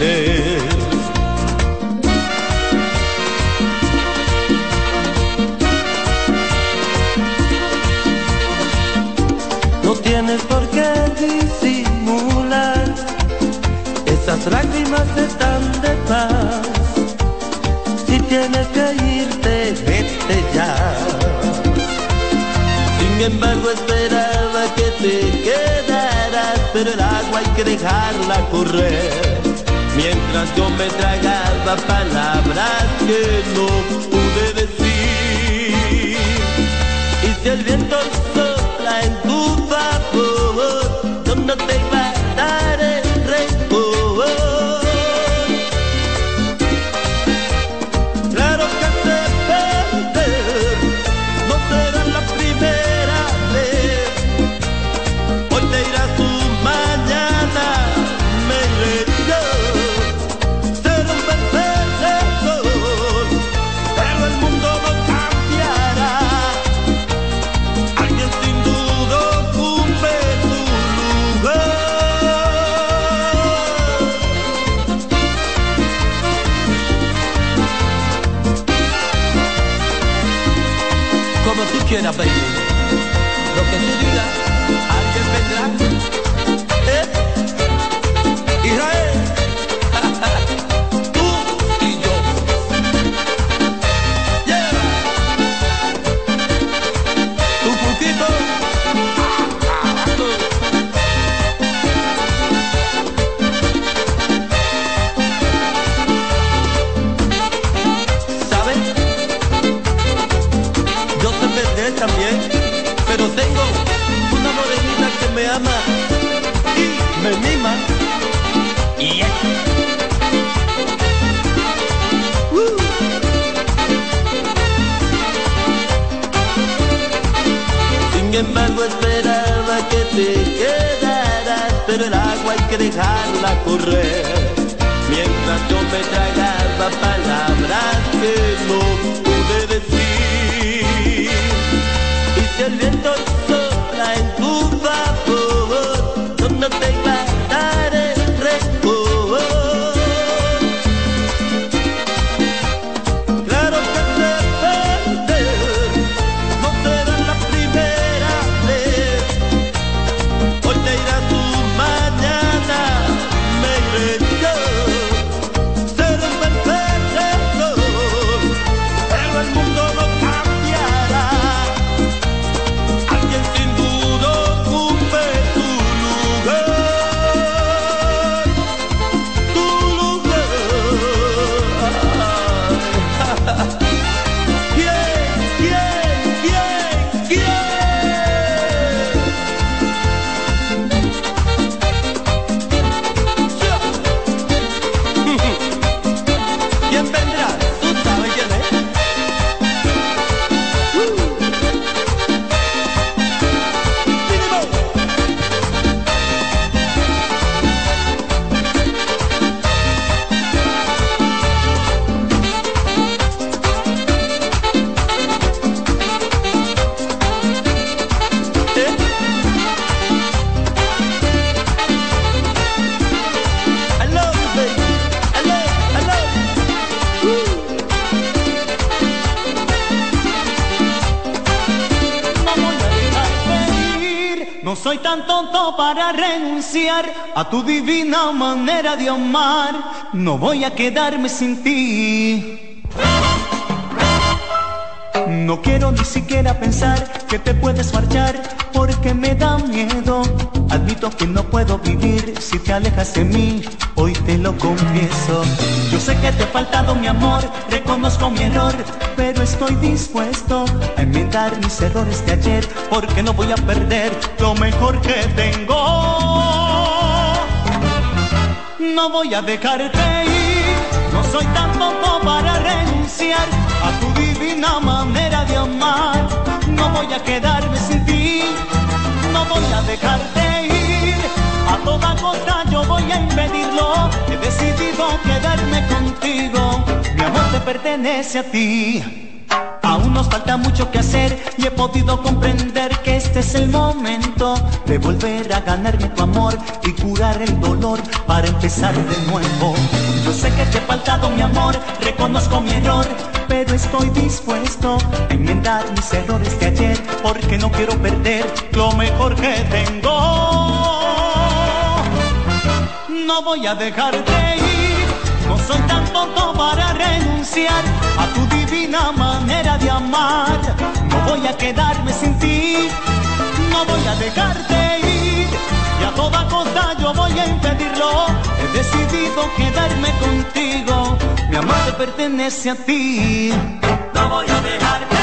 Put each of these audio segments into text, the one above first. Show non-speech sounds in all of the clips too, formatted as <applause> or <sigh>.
No tienes por qué disimular, esas lágrimas están de paz. Si tienes que irte, vete ya. Sin embargo, esperaba que te quedaras, pero el agua hay que dejarla correr. Mientras yo me tragaba palabras que no pude decir. Y si el viento Como tú hay que dejarla correr. Mientras yo me tragaba palabras que no no soy tan tonto para renunciar a tu divina manera de amar. No voy a quedarme sin ti. No quiero ni siquiera pensar que te puedes marchar porque me da miedo. Admito que no puedo vivir si te alejas de mí, hoy te lo confieso. Yo sé que te he faltado mi amor, reconozco mi error, pero estoy dispuesto a enmendar mis errores de ayer porque no voy a perder lo mejor que tengo. No voy a dejarte ir, no soy tan tonto para renunciar a tu divina manera de amar. No voy a quedarme sin voy a dejarte ir. A toda costa yo voy a impedirlo, he decidido quedarme contigo. Mi amor te pertenece a ti. Aún nos falta mucho que hacer y he podido comprender que este es el momento de volver a ganarme tu amor y curar el dolor para empezar de nuevo. Yo sé que te he faltado mi amor, reconozco mi error, pero estoy dispuesto a enmendar mis errores de ayer porque no quiero perder lo mejor que tengo. No voy a dejarte ir, no soy tan tonto para renunciar a tu divina manera de amar. No voy a quedarme sin ti, no voy a dejarte a toda costa yo voy a impedirlo. He decidido quedarme contigo, mi amor te pertenece a ti. No voy a dejarte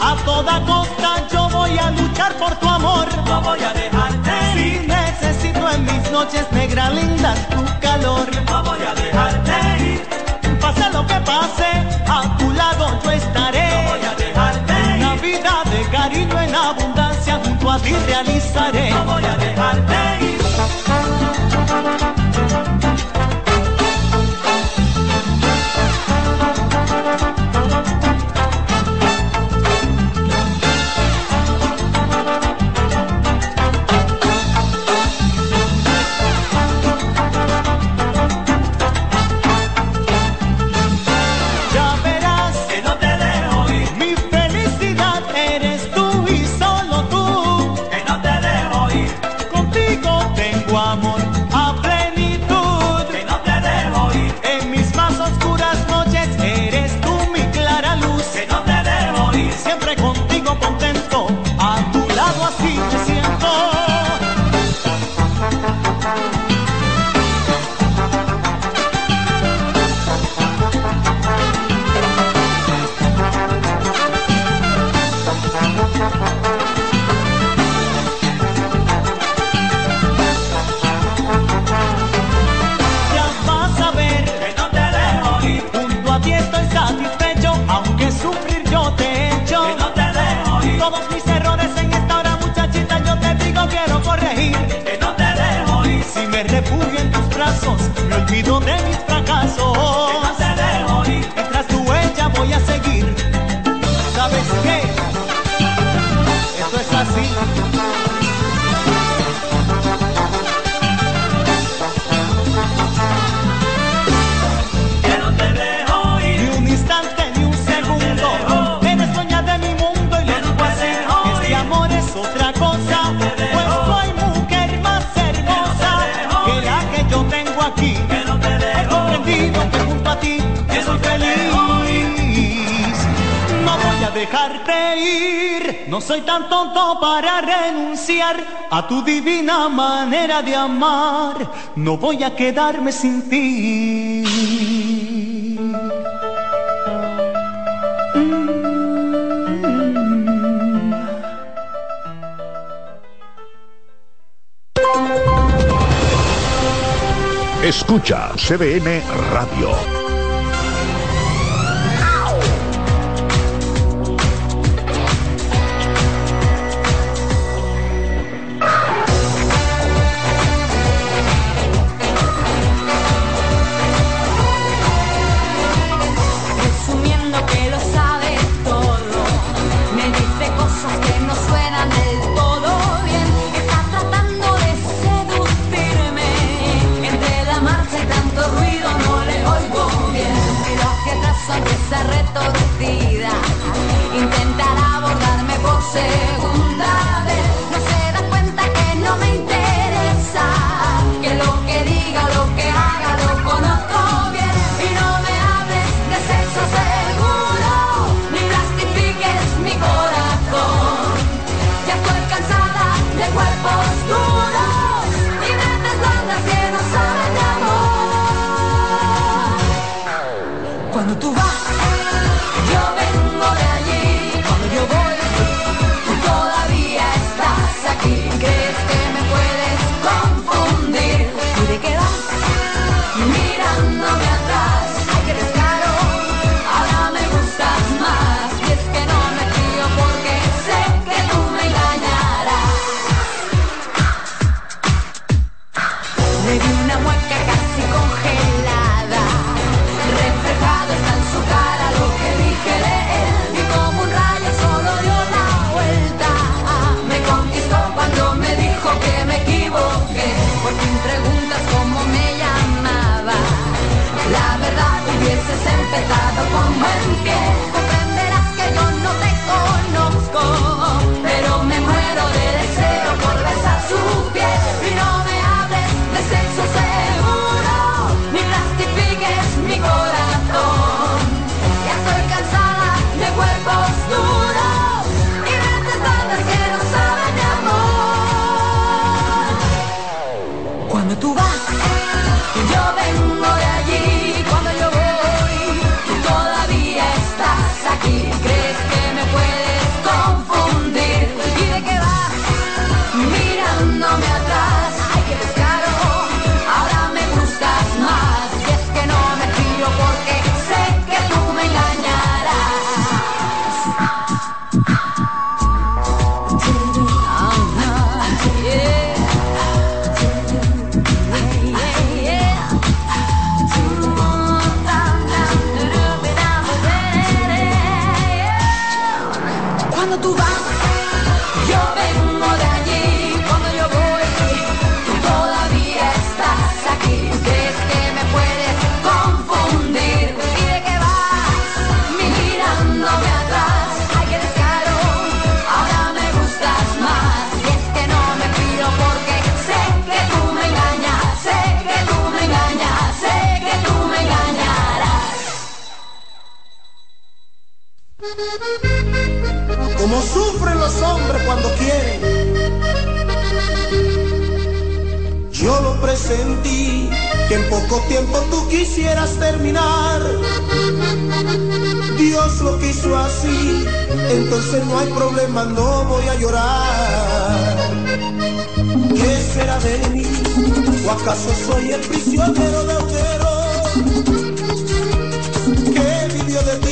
A toda costa yo voy a luchar por tu amor. no voy a dejarte Si necesito en mis noches negra linda tu calor. no voy a dejarte ir, Pase lo que pase, a tu lado yo estaré. no voy a dejarte Una ir, vida de cariño en abundancia junto a ti realizaré. no voy a dejarte brazos, me olvido de mis dejarte ir. No soy tan tonto para renunciar a tu divina manera de amar. No voy a quedarme sin ti. Escucha CBN Radio. say empezado como empieza. cuando quiere. Yo lo presentí, que en poco tiempo tú quisieras terminar. Dios lo quiso así, entonces no hay problema, no voy a llorar. ¿Qué será de mí? ¿O acaso soy el prisionero de Otero? ¿Qué vivió de ti?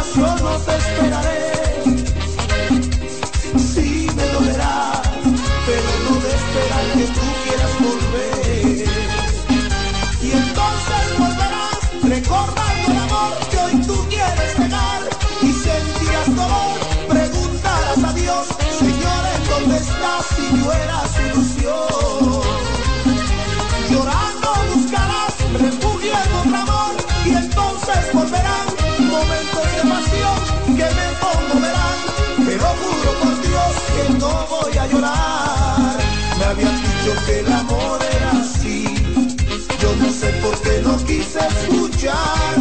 Passo yo que el amor era así. Yo no sé por qué no quise escuchar.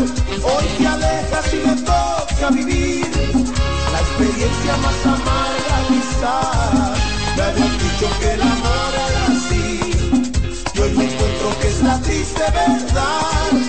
Hoy te alejas y me toca vivir la experiencia más amarga quizás. Me habían dicho que el amor era así. Yo hoy me encuentro que es la triste verdad.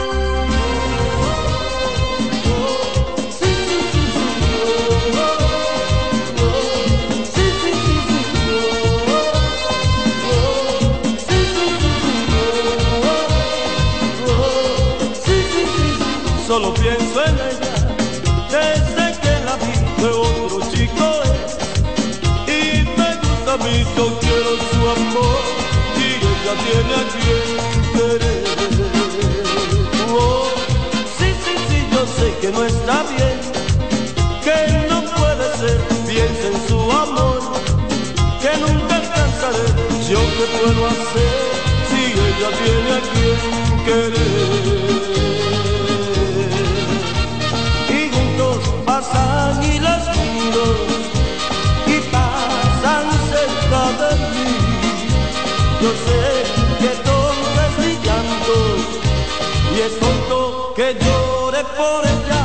no está bien, que no puede ser, piensa en su amor, que nunca alcanzaré, yo qué puedo hacer si ella tiene a quien querer. Y juntos pasan y las miro y pasan cerca de mí. Yo sé que tonto es mi llanto y es tonto que llore por ella.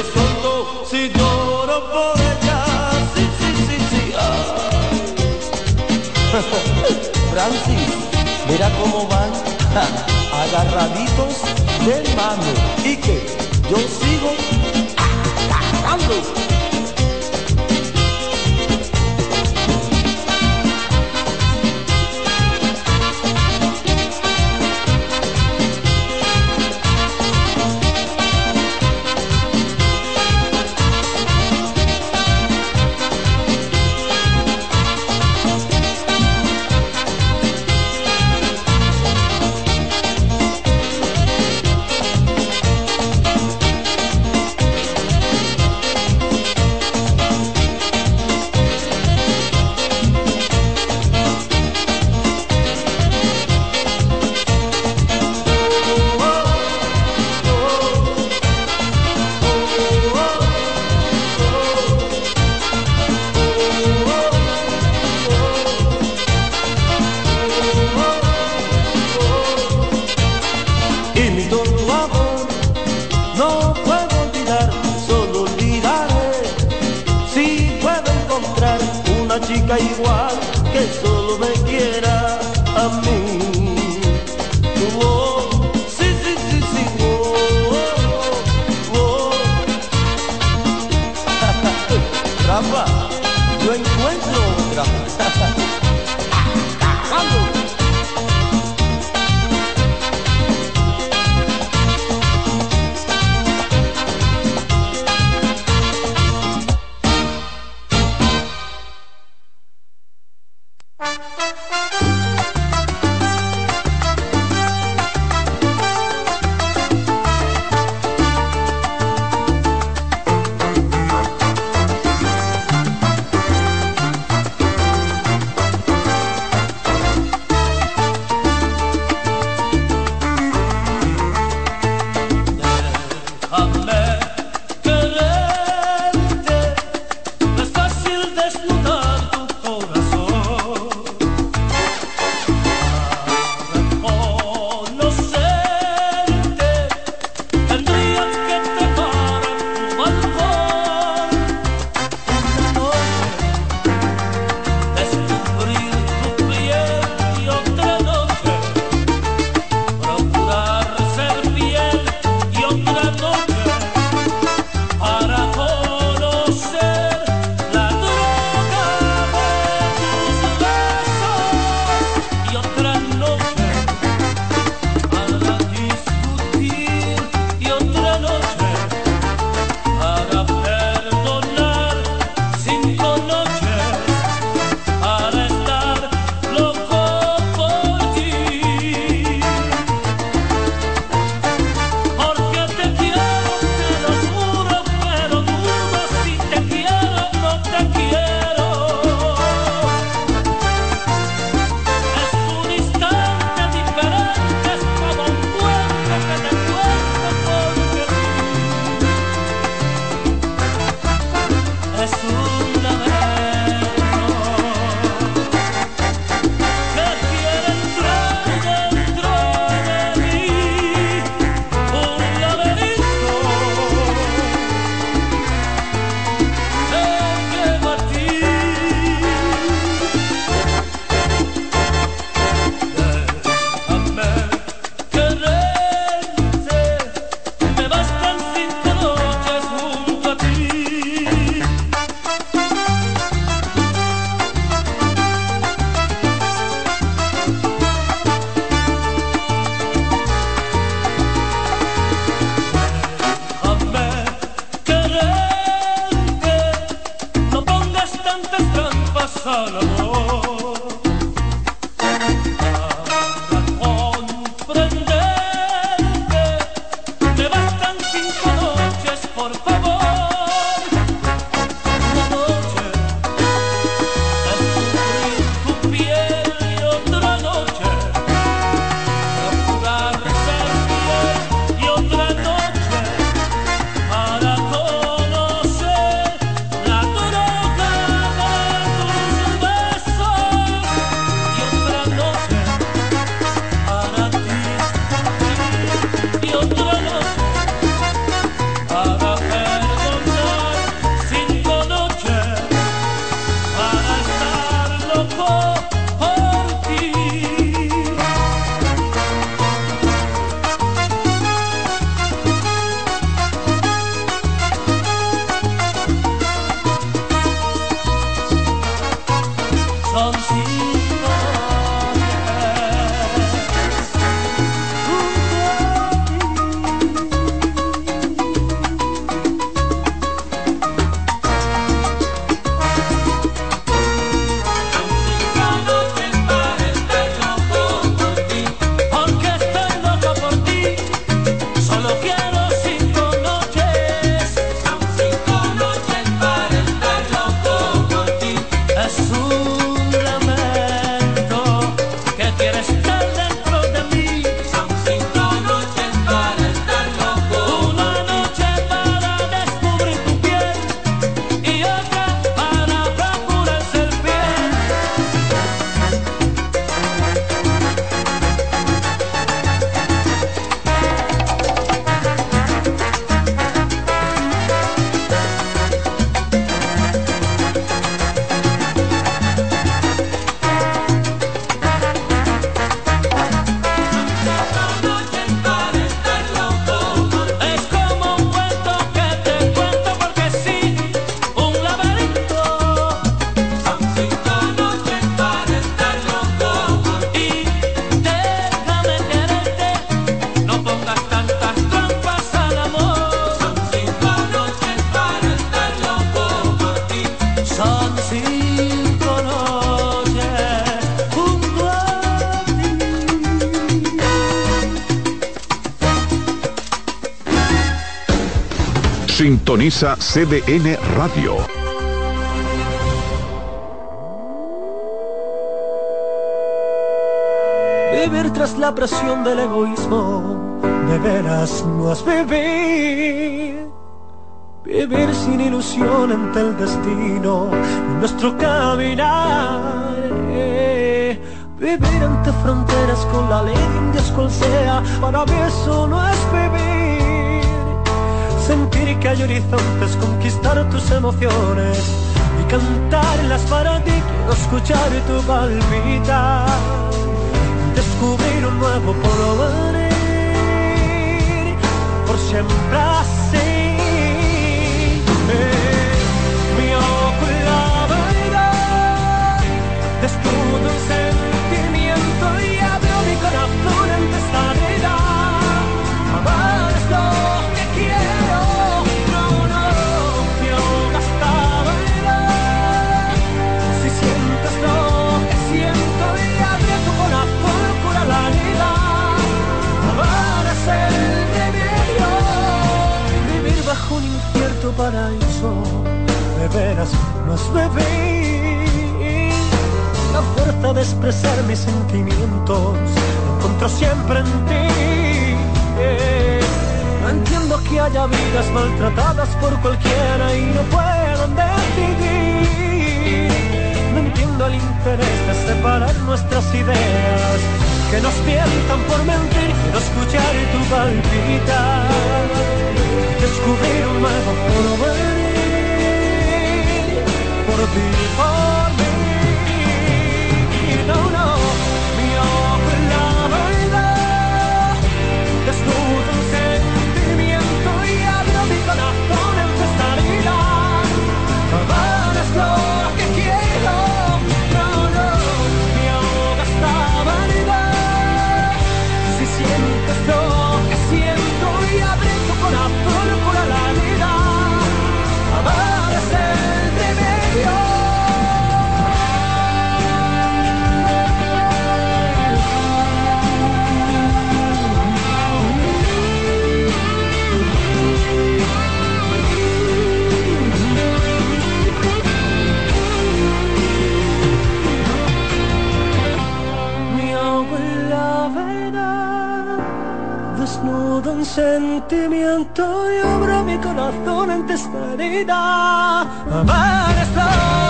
Es tonto si lloro por ella. Sí, sí, sí, sí. ay. <laughs> Francis, mira cómo van <laughs> agarraditos de mano y que yo sigo <laughs> agarrando. CDN Radio. Vivir tras la presión del egoísmo, de veras no es vivir. Vivir sin ilusión ante el destino, nuestro caminar. Vivir ante fronteras con la ley de Dios cual sea, para mí eso no es vivir sentir que hay horizontes, conquistar tus emociones y cantarlas para ti. Quiero escuchar tu palpitar, descubrir un nuevo porvenir, por siempre así. Eh, mi la un sentimiento y abro mi corazón paraíso, de veras es vivir. La fuerza de expresar mis sentimientos la encuentro siempre en ti. No entiendo que haya vidas maltratadas por cualquiera y no puedan decidir. No entiendo el interés de separar nuestras ideas que nos tientan por mentir. Quiero escuchar tu palpitar, descubrir un nuevo porvenir por ti, por mí. Sentimiento y abro mi corazón ante esta herida. Amar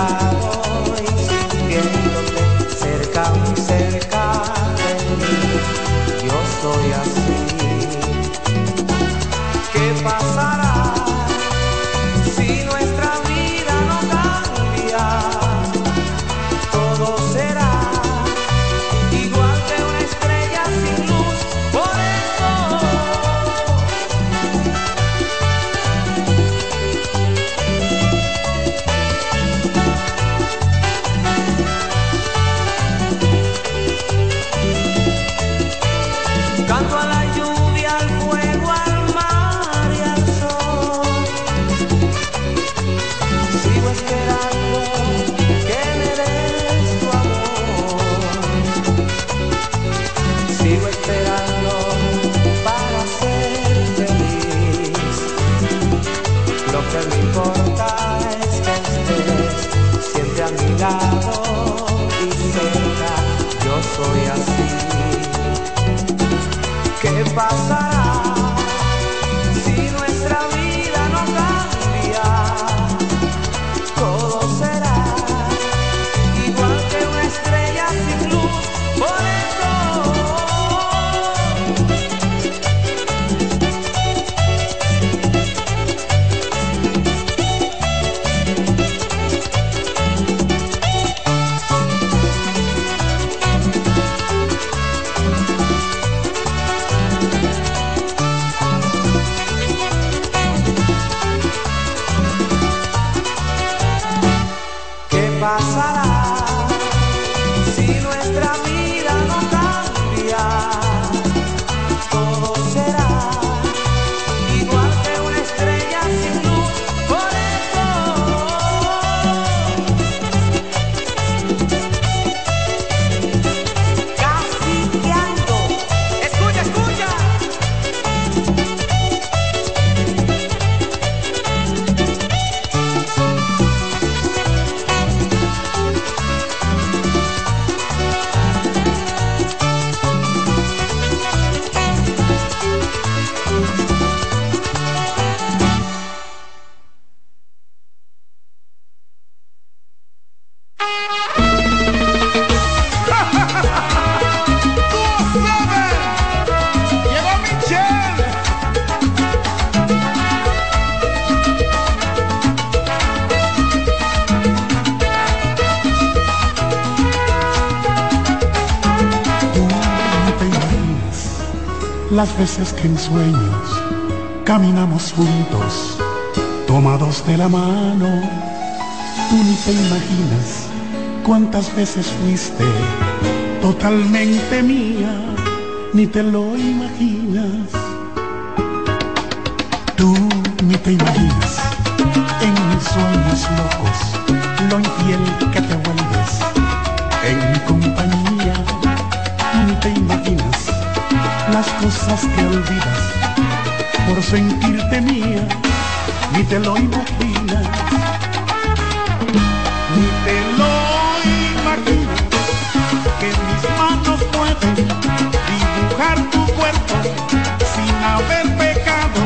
parar. que en sueños caminamos juntos, tomados de la mano. Tú ni te imaginas cuántas veces fuiste totalmente mía, ni te lo imaginas. Tú ni te imaginas en mis sueños locos lo infiel que te vuelve cosas que olvidas por sentirte mía, ni te lo imaginas, ni te lo imaginas que mis manos pueden dibujar tu cuerpo sin haber pecado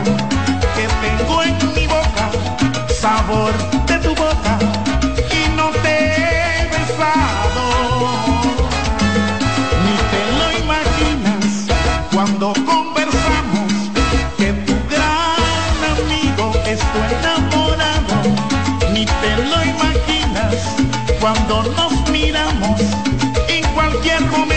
que tengo en mi boca sabor. Cuando nos miramos en cualquier momento.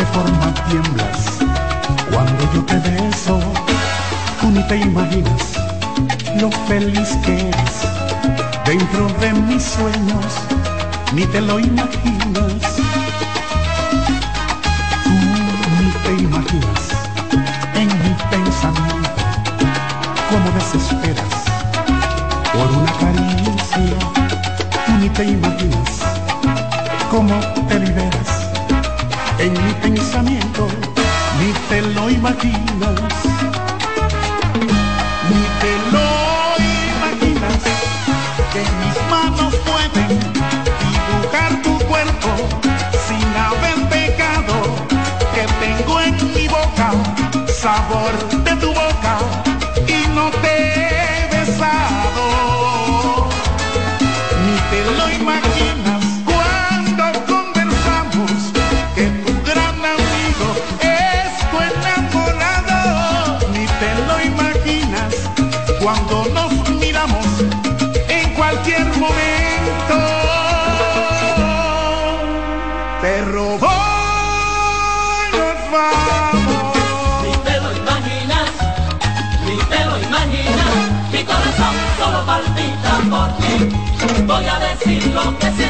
Qué forma tiemblas cuando yo te beso. Tú ni te imaginas lo feliz que eres dentro de mis sueños, ni te lo imaginas. Tú ni te imaginas en mi pensamiento cómo desesperas por una caricia. Tú ni te imaginas imaginas, ni te lo imaginas. Que mis manos pueden dibujar tu cuerpo sin haber pecado, que tengo en mi boca sabor de tu boca Voy a decir lo que siento.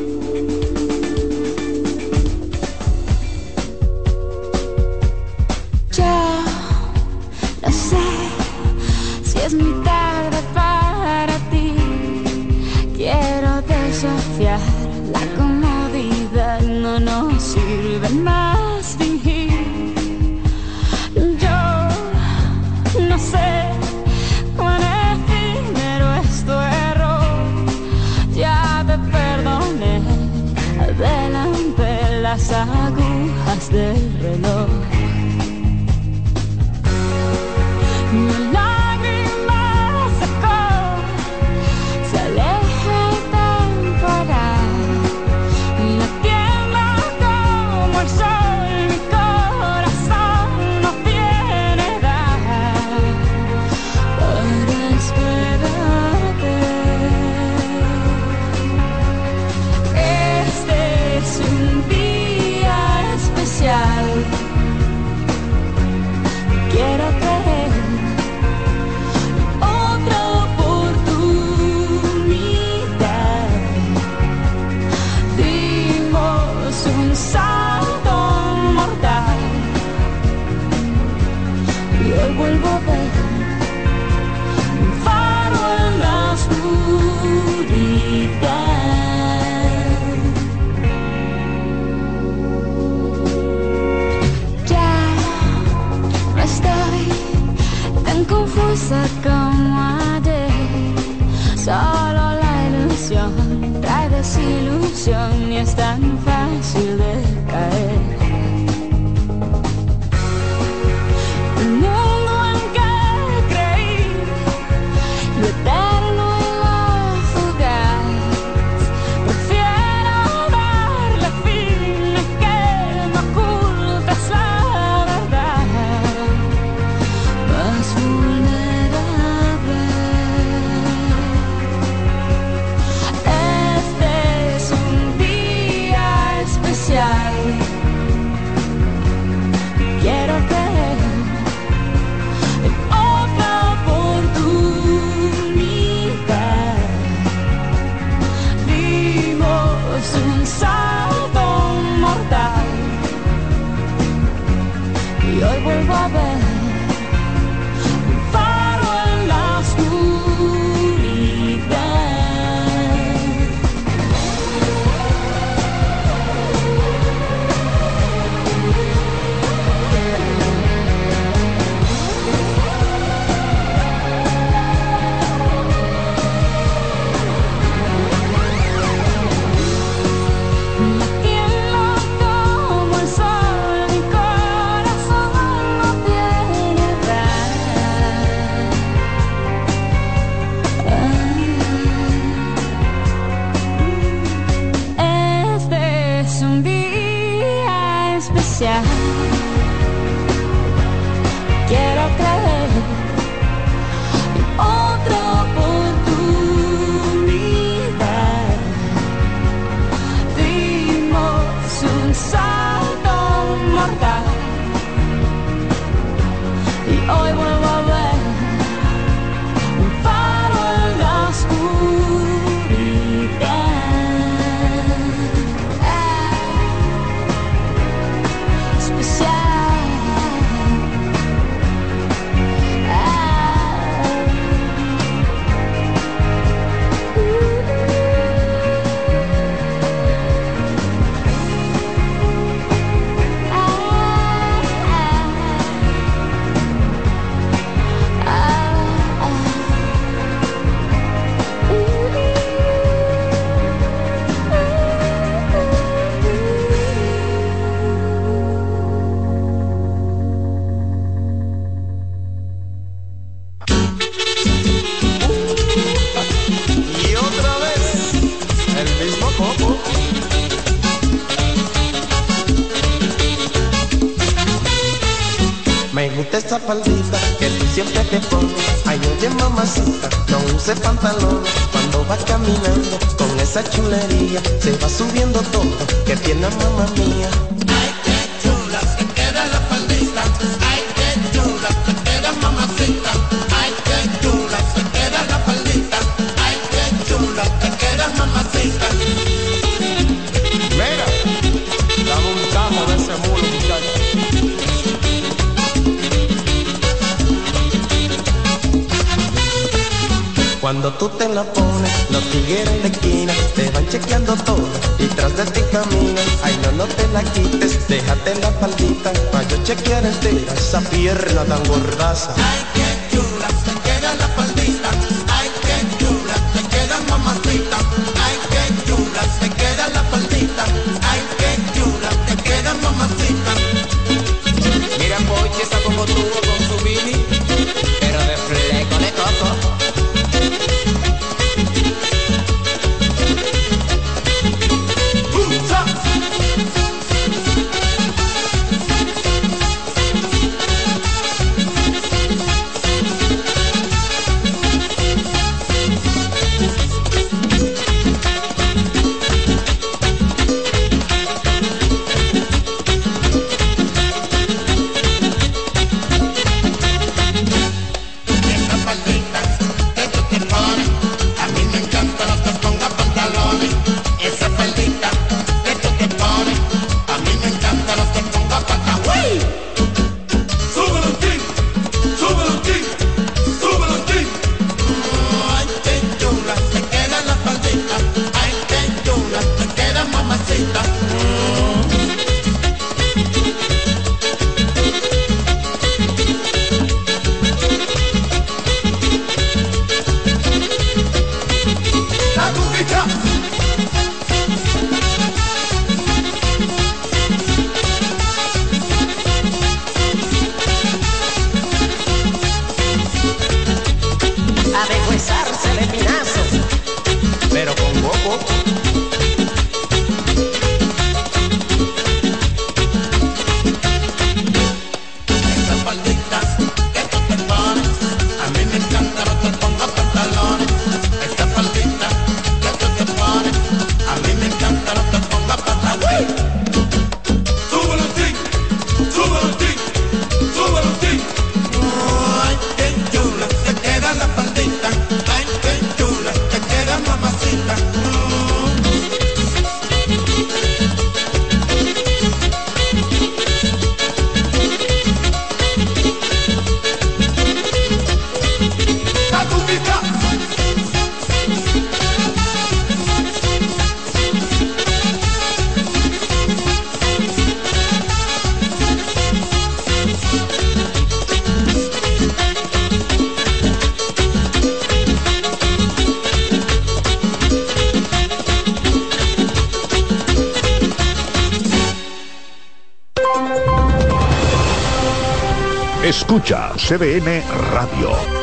CBN Radio.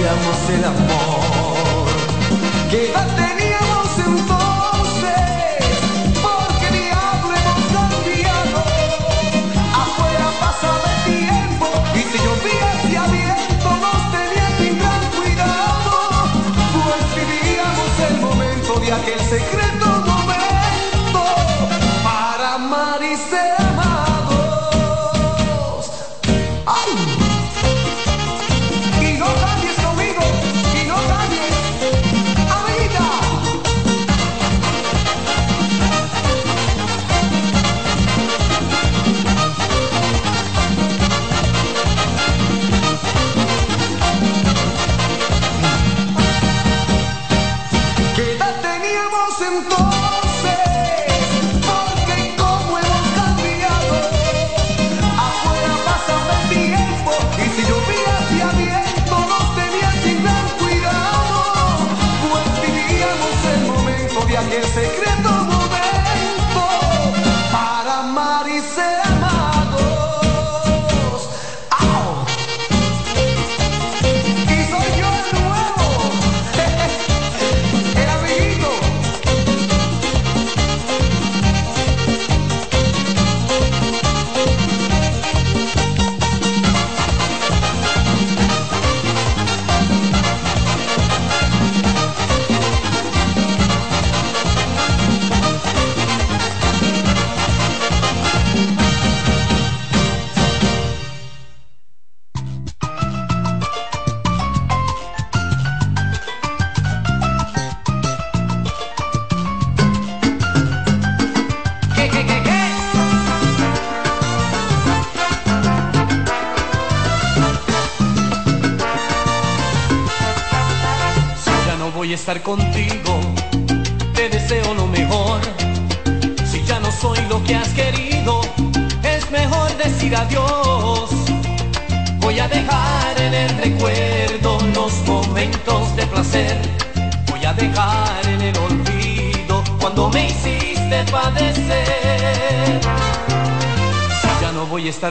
el amor. ¿Qué edad teníamos entonces? Porque diablo hemos cambiado. Afuera pasa el tiempo y si llovía y abierto nos tenía sin gran cuidado. Pues vivíamos el momento de aquel secreto momento.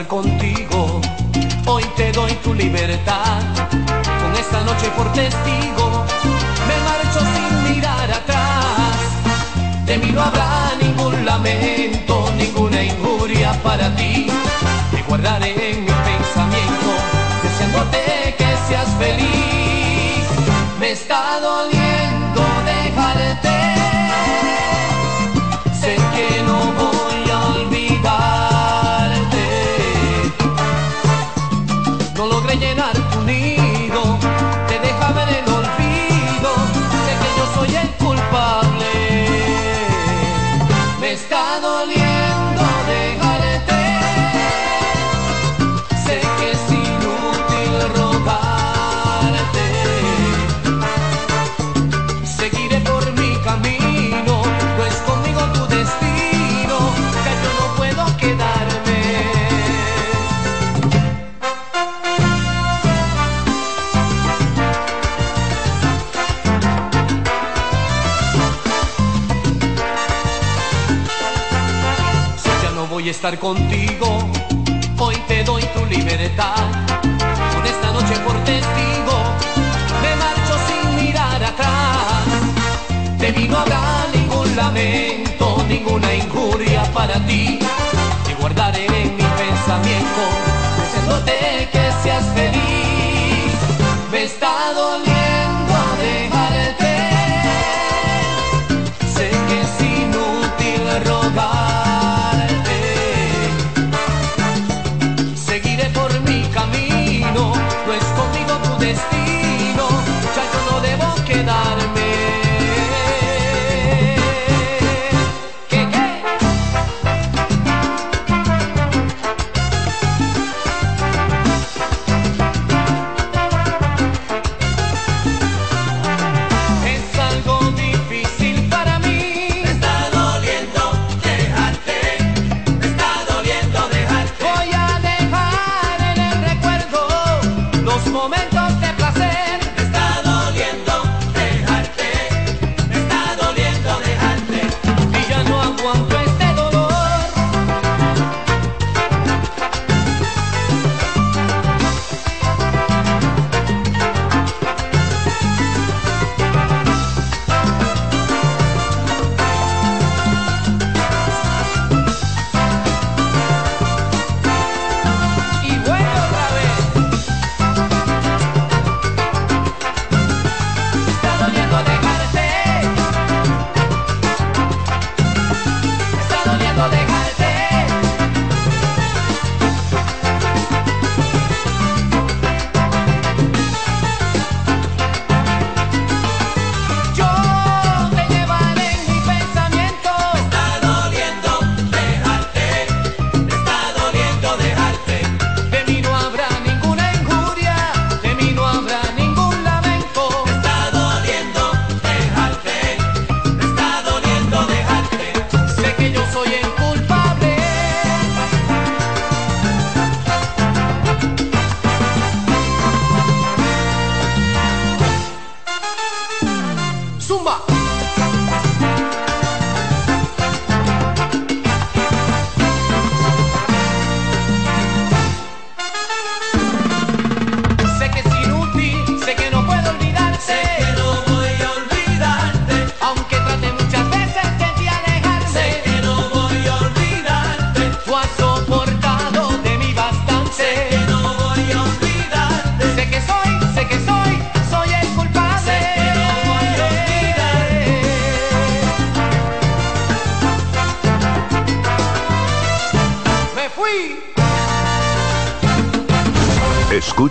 con. estar contigo.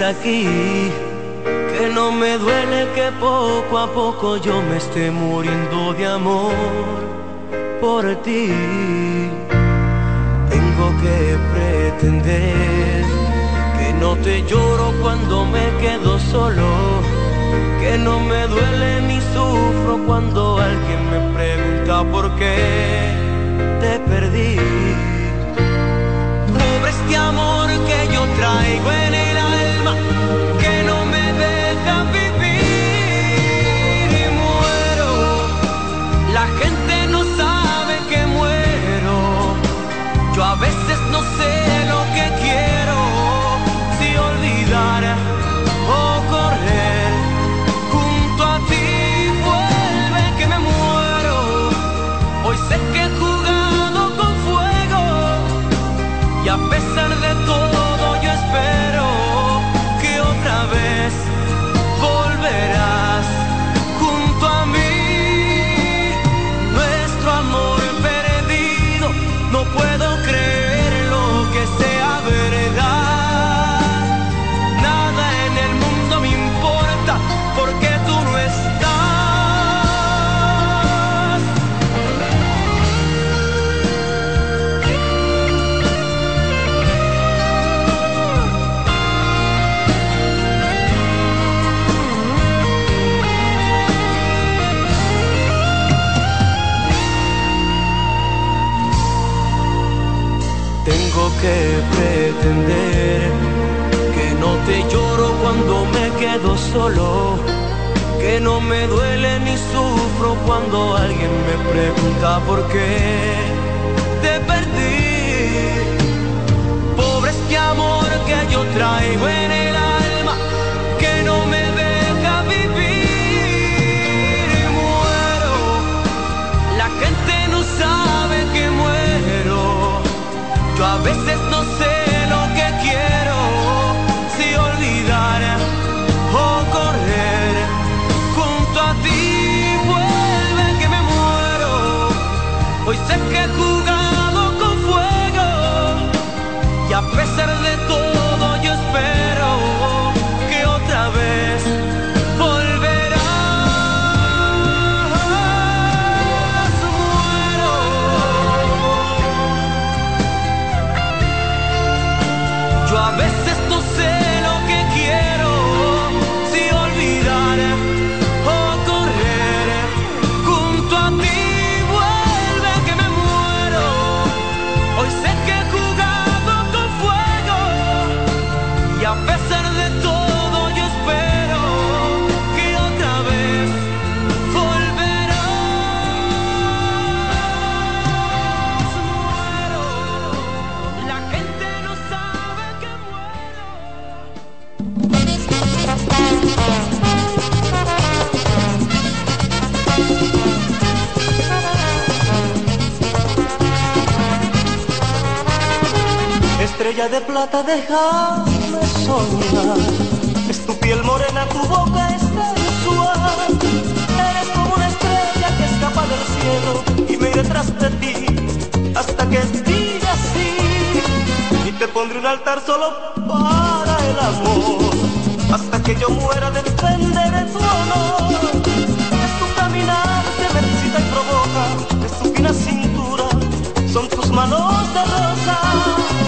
Aquí, que no me duele que poco a poco yo me esté muriendo de amor por ti. Tengo que pretender que no te lloro cuando me quedo solo, que no me duele solo, que no me duele ni sufro cuando alguien me pregunta por qué te perdí. Pobre este amor que yo traigo en el alma, que no me deja vivir y muero. La gente no sabe que muero. Yo a veces Hoy sé que De plata, déjame soñar. Es tu piel morena, tu boca es sensual. Eres como una estrella que escapa del cielo y me iré tras de ti hasta que diga sí. Y te pondré un altar solo para el amor. Hasta que yo muera defenderé tu honor. Es tu caminar que me y provoca. Es tu fina cintura, son tus manos de rosa.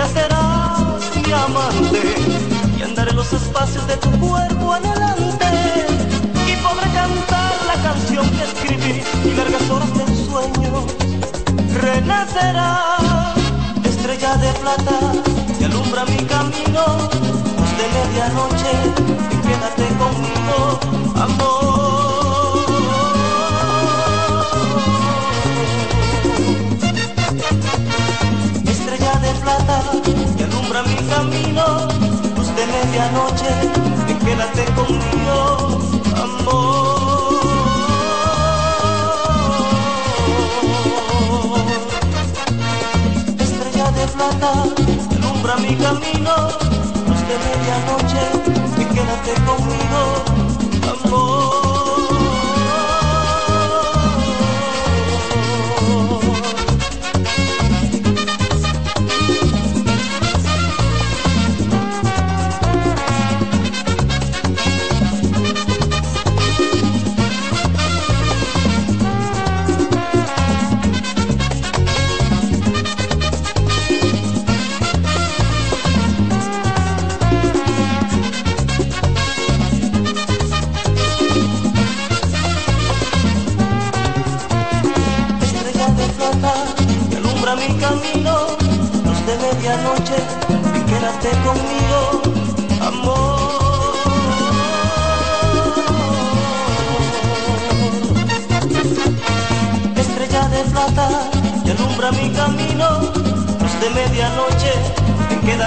Serás mi amante y andaré los espacios de tu cuerpo adelante y podré cantar la canción que escribí y largas horas del sueño renacerá. Estrella de plata que alumbra mi camino camino, luz de medianoche, ven quédate conmigo, amor. Estrella de plata alumbra mi camino, luz de medianoche, ven quédate conmigo,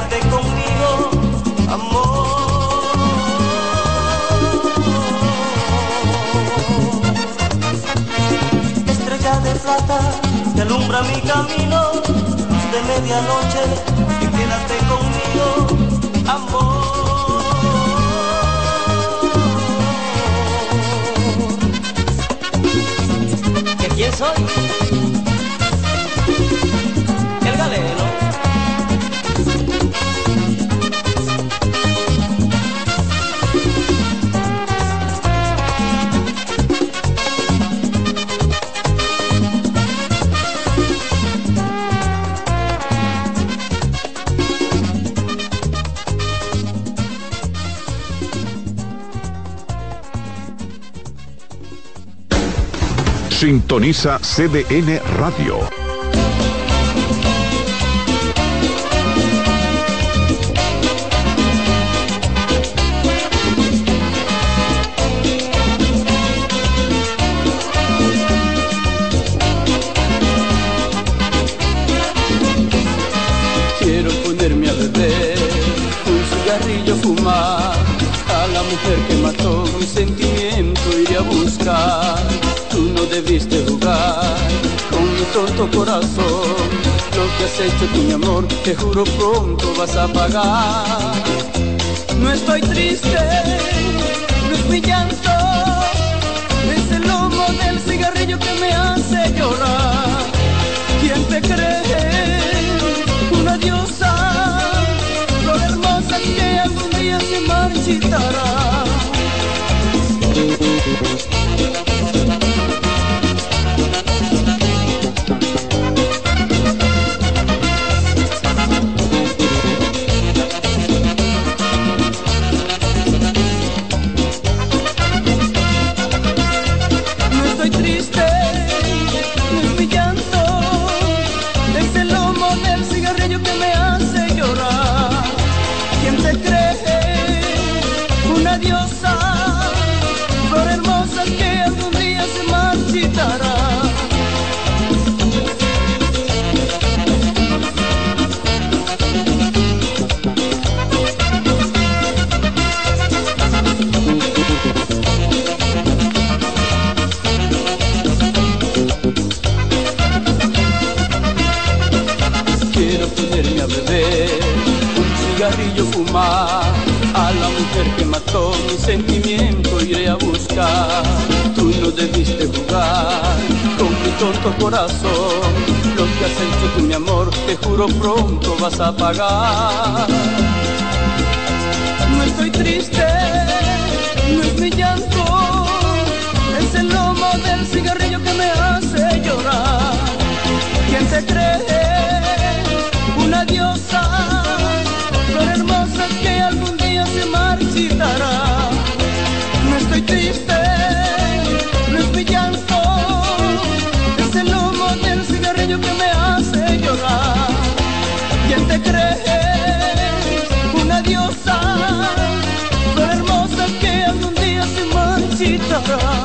quédate conmigo, amor. Estrella de plata, que alumbra mi camino, de medianoche, y quédate conmigo, amor. ¿Que quién soy? Sintoniza CDN Radio. Tonto corazón. Lo que has hecho tú, mi amor, te juro pronto vas a pagar. No estoy triste, no es mi llanto, es el humo del cigarrillo que me hace llorar. ¿Quién te cree? Una diosa, flor hermosa que algún día se marchitará. Tonto corazón, lo que has hecho tú mi amor, te juro pronto vas a pagar. No estoy triste, no es mi llanto, es el lomo del cigarrillo que me hace llorar. ¿Quién te cree? Una diosa, flor hermosa que algún día se marchitará. No estoy triste, cigarrillo que me hace llorar. ¿Quién te cree? Una diosa, flor hermosa que algún día se marchitará.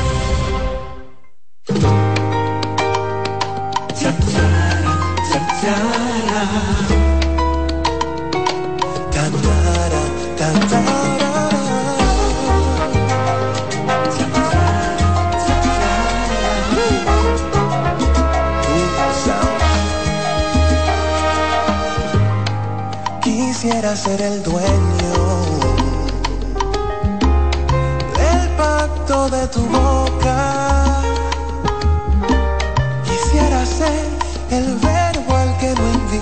A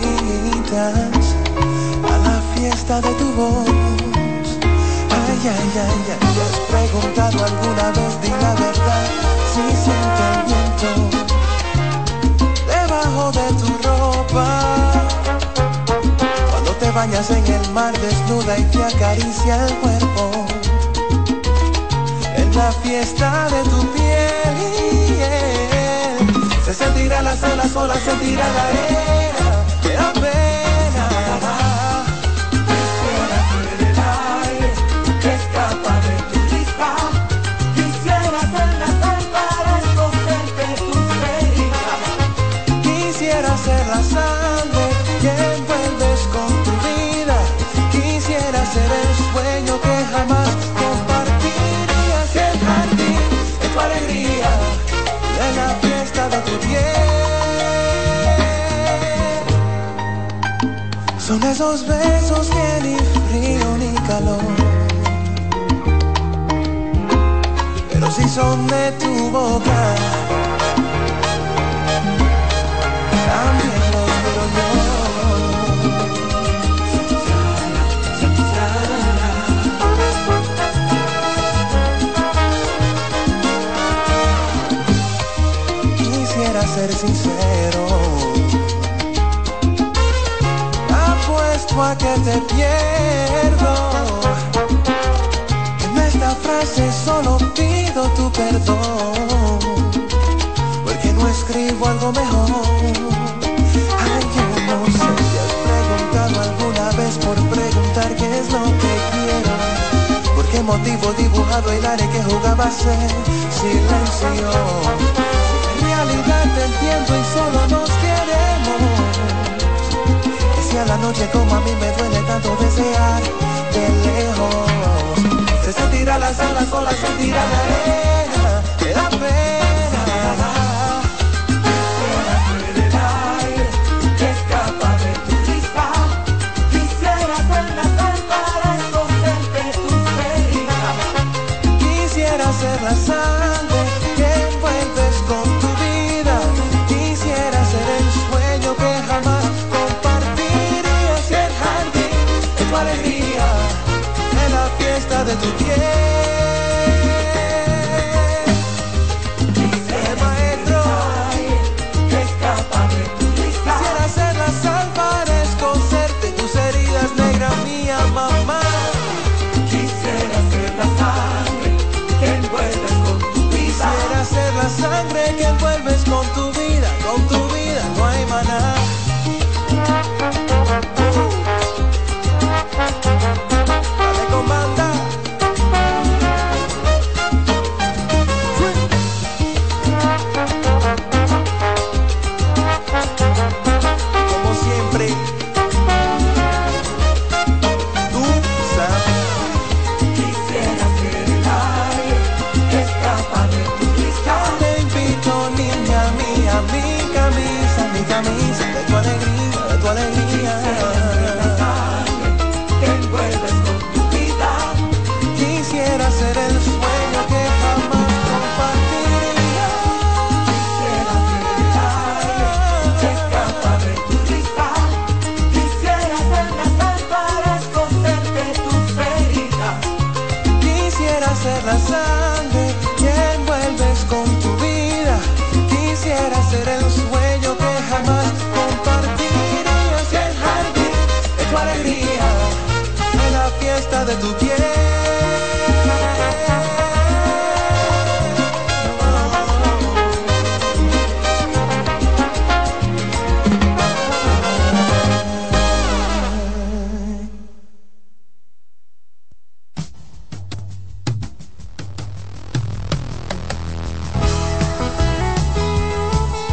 la fiesta de tu voz. Ay, ay, ay, ay, ¿te has preguntado alguna vez, di la verdad, si siente el viento debajo de tu ropa? Cuando te bañas en el mar desnuda y te acaricia el cuerpo, en la fiesta de tu piel, se sentirá la sola, sola, sentirá la arena, ser el sueño que jamás compartirías. El jardín de tu alegría, de la fiesta de tu piel. Son esos besos que ni frío ni calor. Pero si son de tu boca, Que te pierdo. En esta frase solo pido tu perdón. Porque no escribo algo mejor. Ay, yo no sé. ¿Te has preguntado alguna vez por preguntar qué es lo que quiero? ¿Por qué motivo dibujado el área que jugaba a ser silencio? En realidad te entiendo y solo nos a la noche como a mí me duele tanto desear de lejos, se sentirá la sala sola, sentirá la arena, te da. Sangre que envuelves con tu vida. Quisiera ser el sueño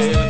ver.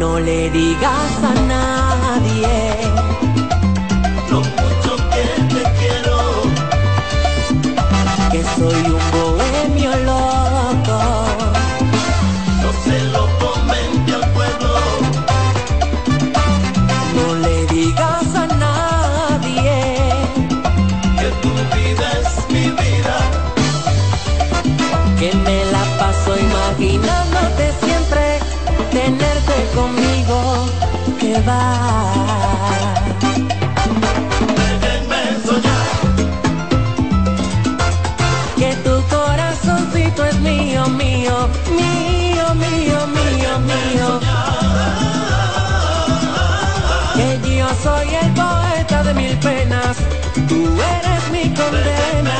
No le digas a nadie. penas, tú eres mi condena.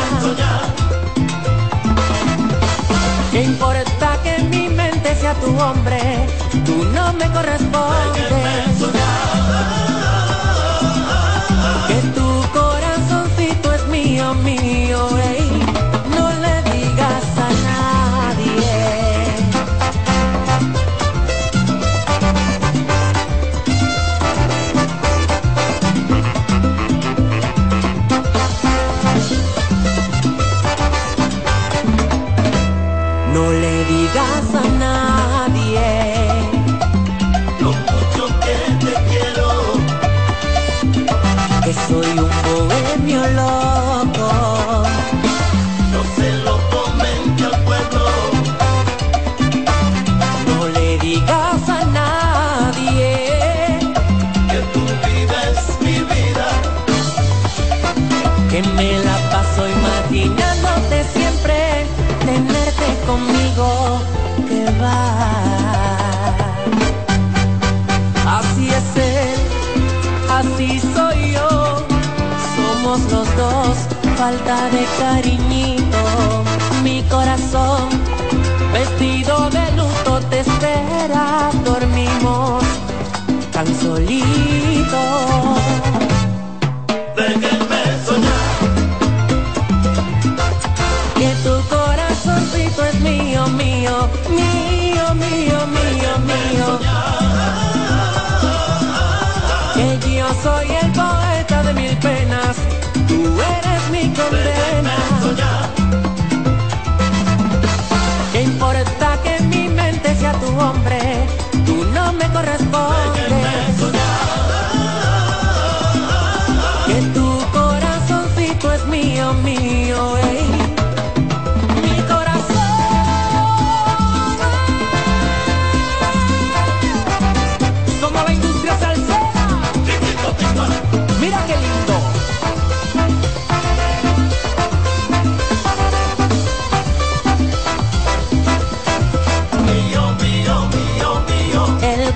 ¿Qué importa que mi mente sea tu hombre? Tú no me correspondes. Falta de cariñito, mi corazón vestido de luto te espera, dormimos tan solitos. Tu hombre? Tú no me correspondes. Que tu corazoncito es mío, mío, ey. Mi corazón. Somos la industria salsera. Mira qué lindo.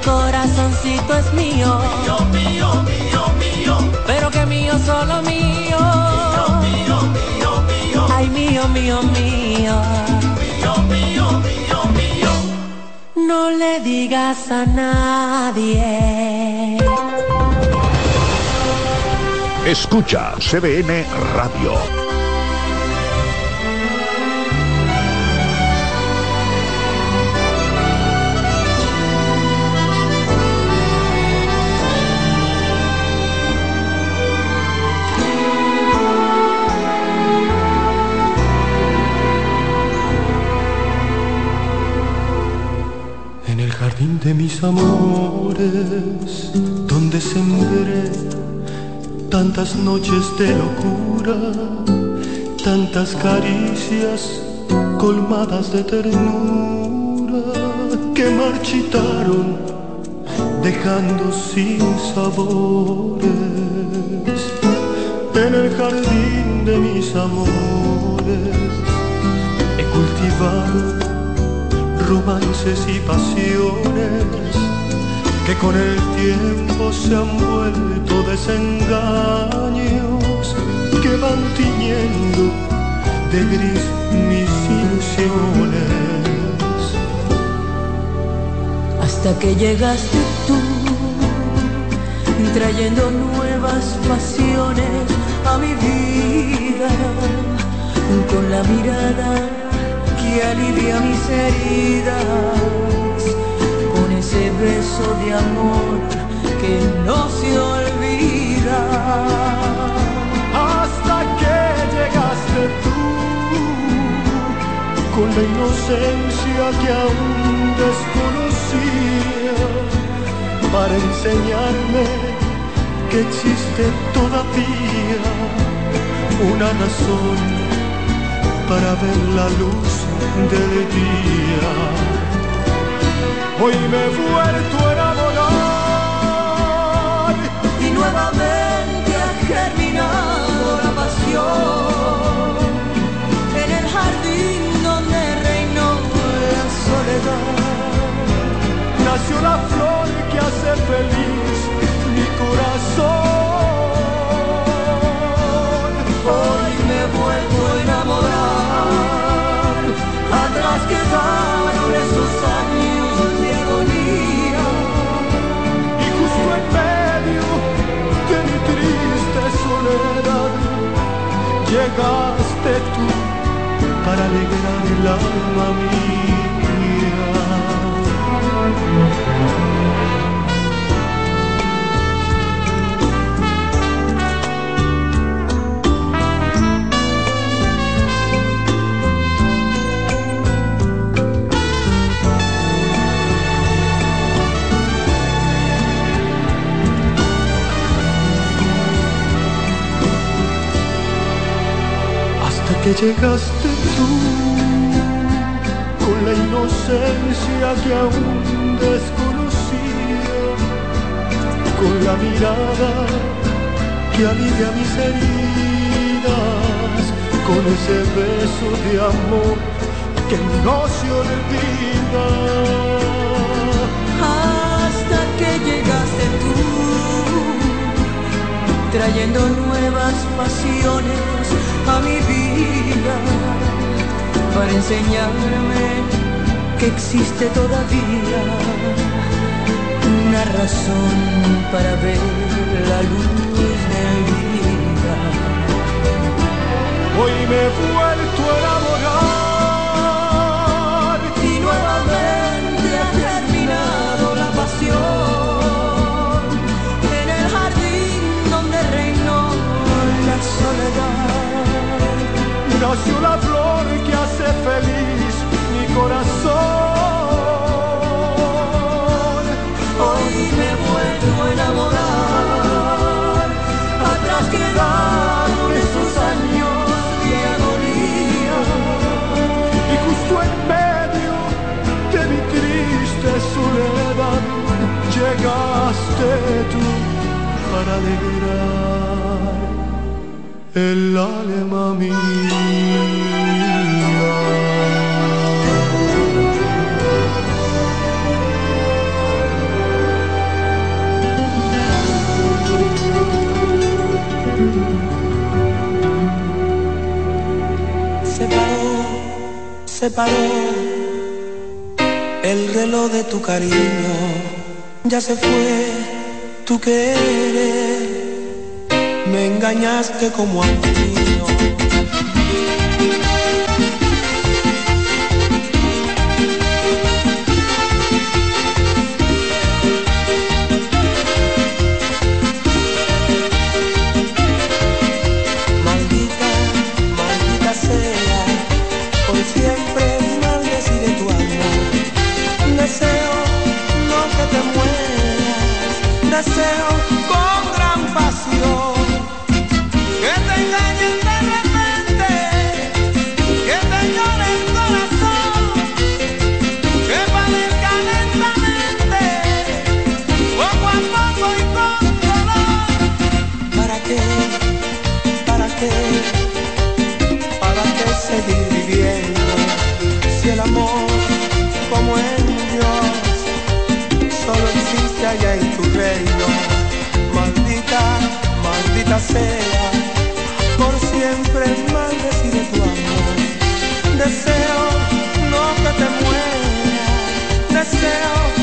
Corazoncito es mío. Mío, mío, mío, mío. Pero que mío, solo mío. Mío, mío, mío. Ay, mío, mío, mío. Mío, mío, mío, mío. No le digas a nadie. Escucha CBN Radio. De mis amores, donde sembré tantas noches de locura, tantas caricias colmadas de ternura que marchitaron dejando sin sabores. En el jardín de mis amores he cultivado romances y pasiones que con el tiempo se han vuelto desengaños que van tiñendo de gris mis ilusiones. hasta que llegaste tú, trayendo nuevas pasiones a mi vida, con la mirada que alivia mis heridas, con ese beso de amor que no se olvida. Hasta que llegaste tú con la inocencia que aún desconocía para enseñarme que existe todavía una razón para ver la luz del día. Hoy me he vuelto a enamorar y nuevamente ha germinado la pasión en el jardín donde reinó la soledad. nació la flor que hace feliz mi corazón. Hoy me vuelvo a enamorar, llegaste tú para alegrar el alma mía. que llegaste tú con la inocencia que aún desconocía, con la mirada que alivia mis heridas, con ese beso de amor que no se olvida. Hasta que llegaste tú, trayendo nuevas pasiones a mi vida para enseñarme que existe todavía una razón para ver la luz del día. Hoy me fue nació la flor que hace feliz mi corazón. Hoy me vuelvo a enamorar, atrás quedaron esos años de agonía. Y justo en medio de mi triste soledad llegaste tú para alegrar el alma mía. se paró el reloj de tu cariño, ya se fue tu querer me engañaste como a ti. myself.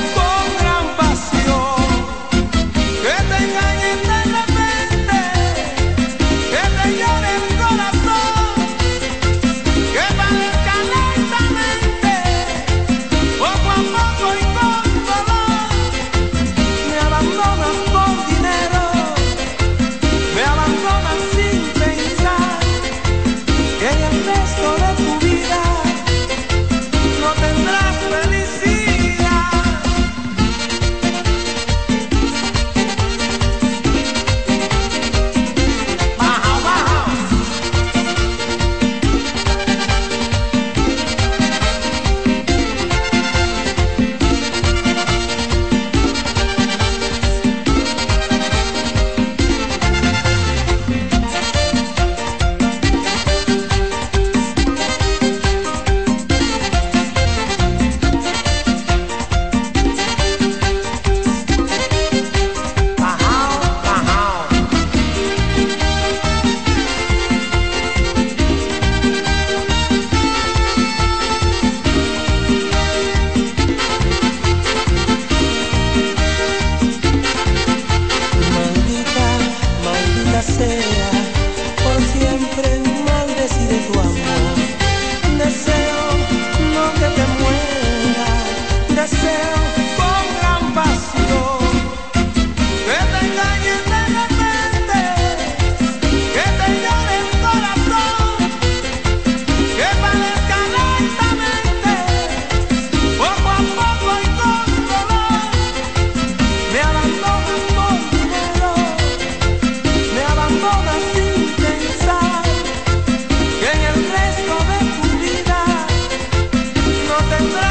tendrá.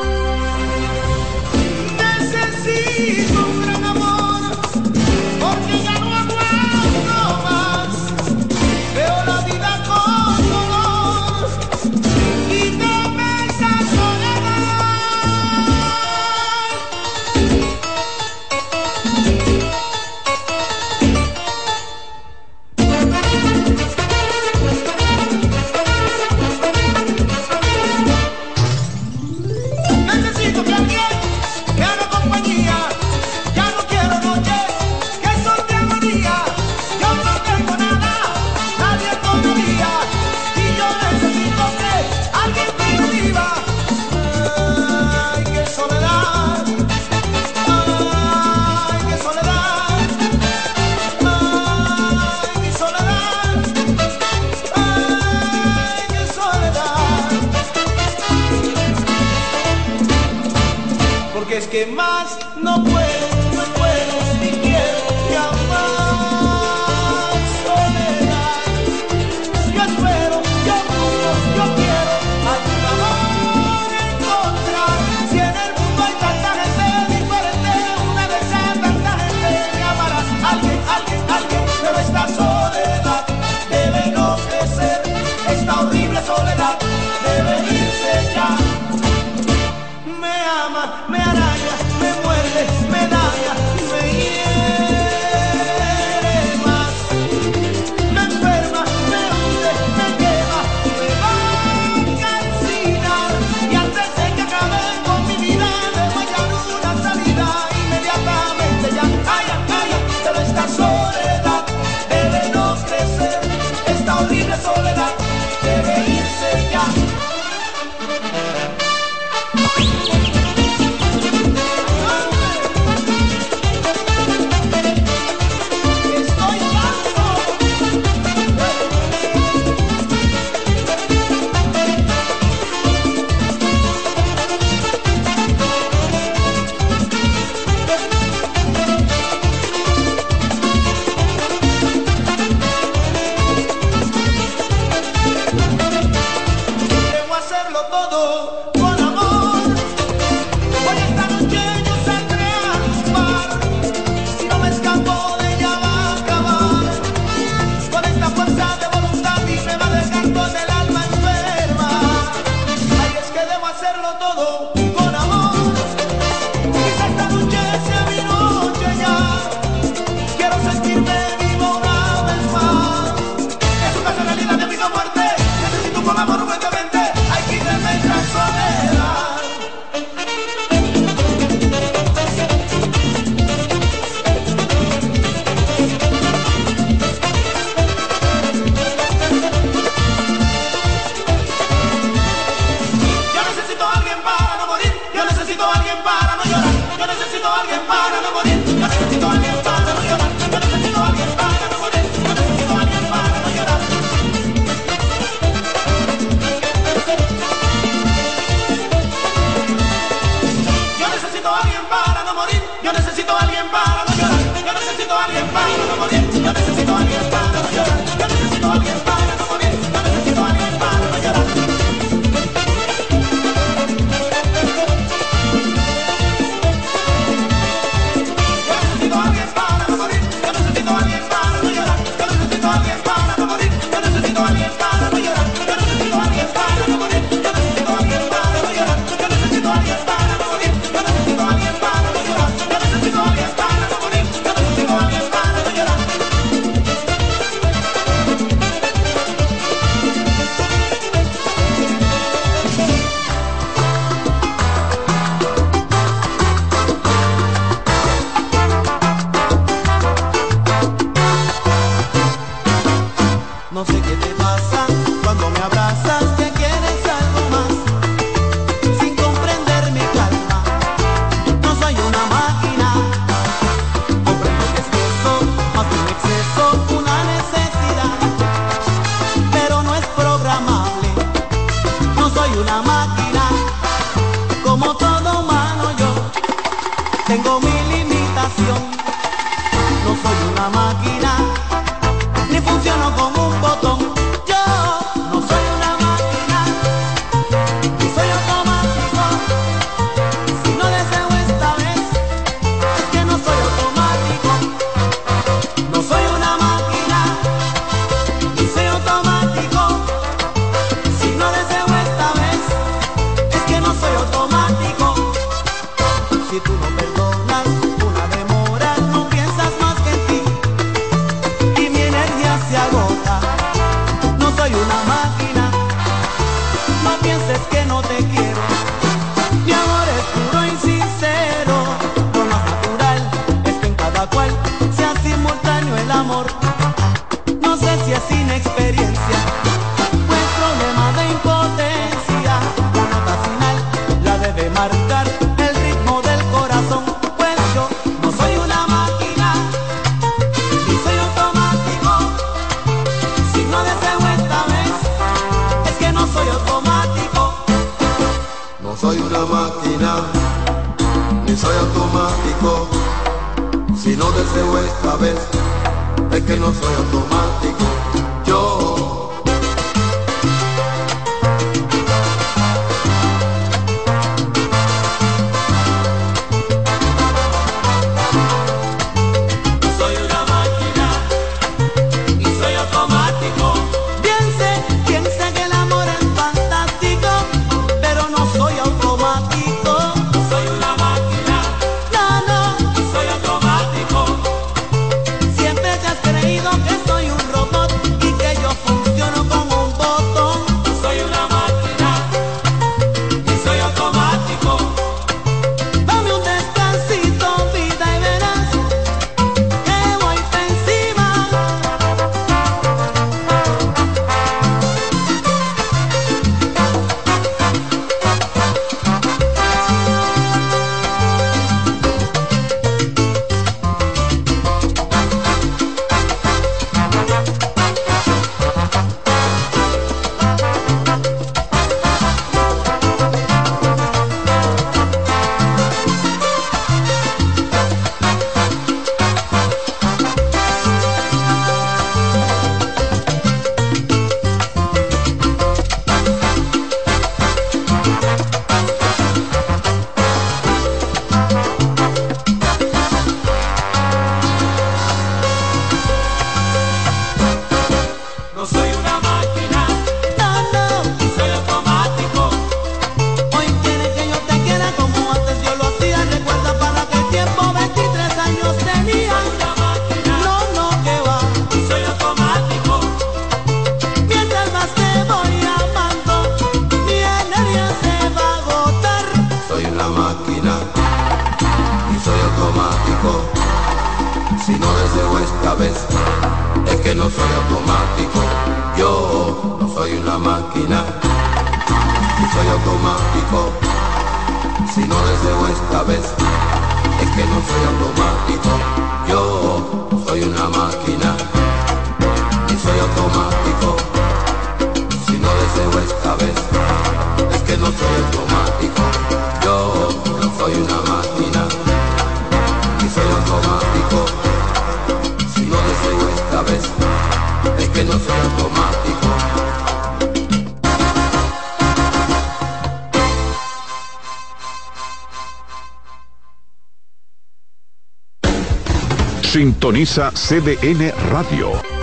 Sintoniza CDN Radio.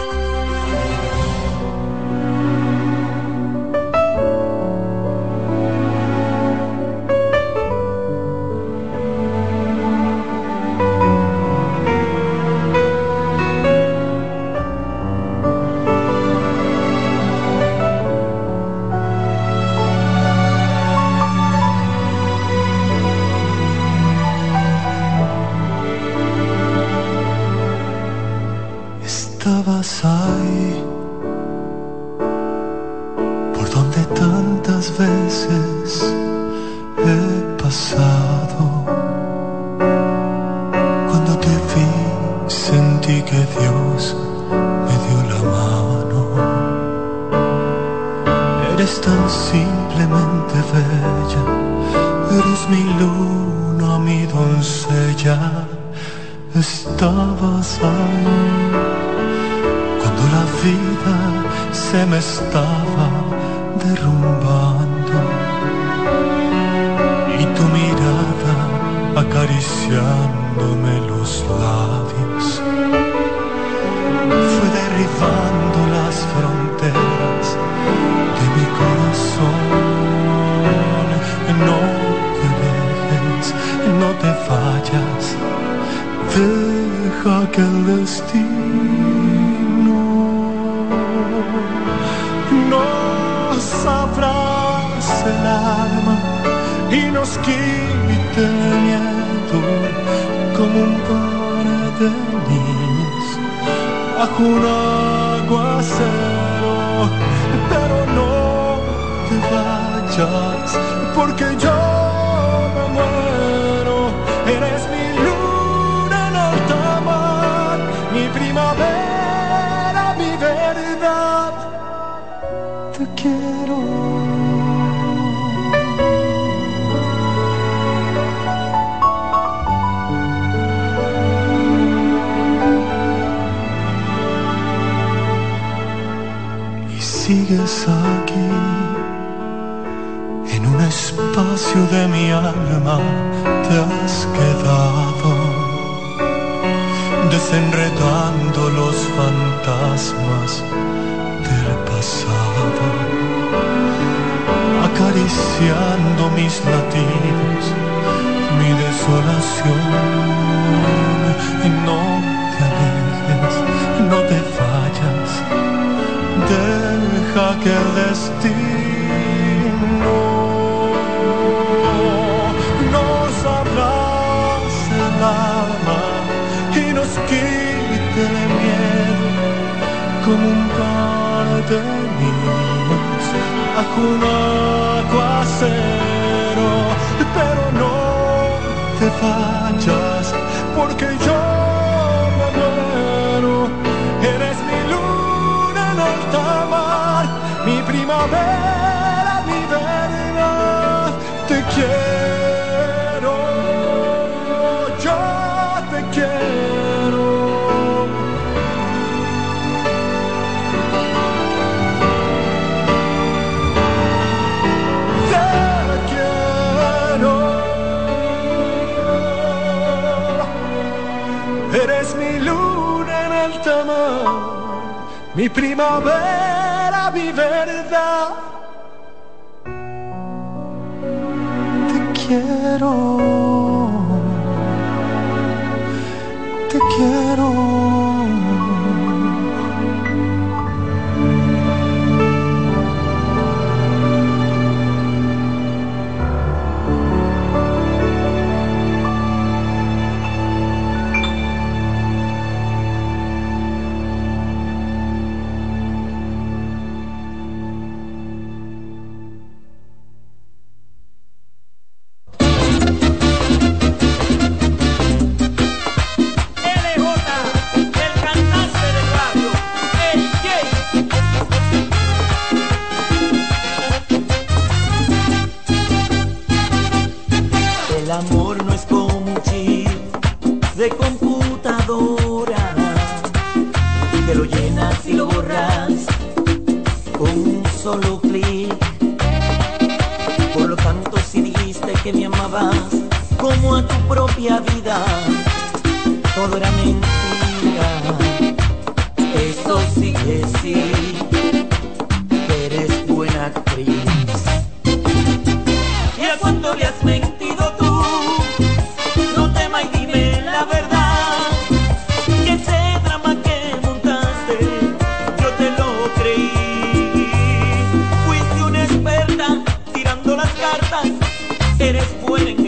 Deja que el destino nos abrace el alma y nos quite el miedo como un par de niños bajo un aguacero, pero no te vayas, porque de mi alma te has quedado desenredando los fantasmas del pasado acariciando mis latidos mi desolación. No te alejes no te vayas deja que niños bajo un pero no te vayas porque yo me muero. Eres mi luna en alta mar mi primavera mi verdad. Te quiero mi primavera mi verdad. Te quiero eres buena en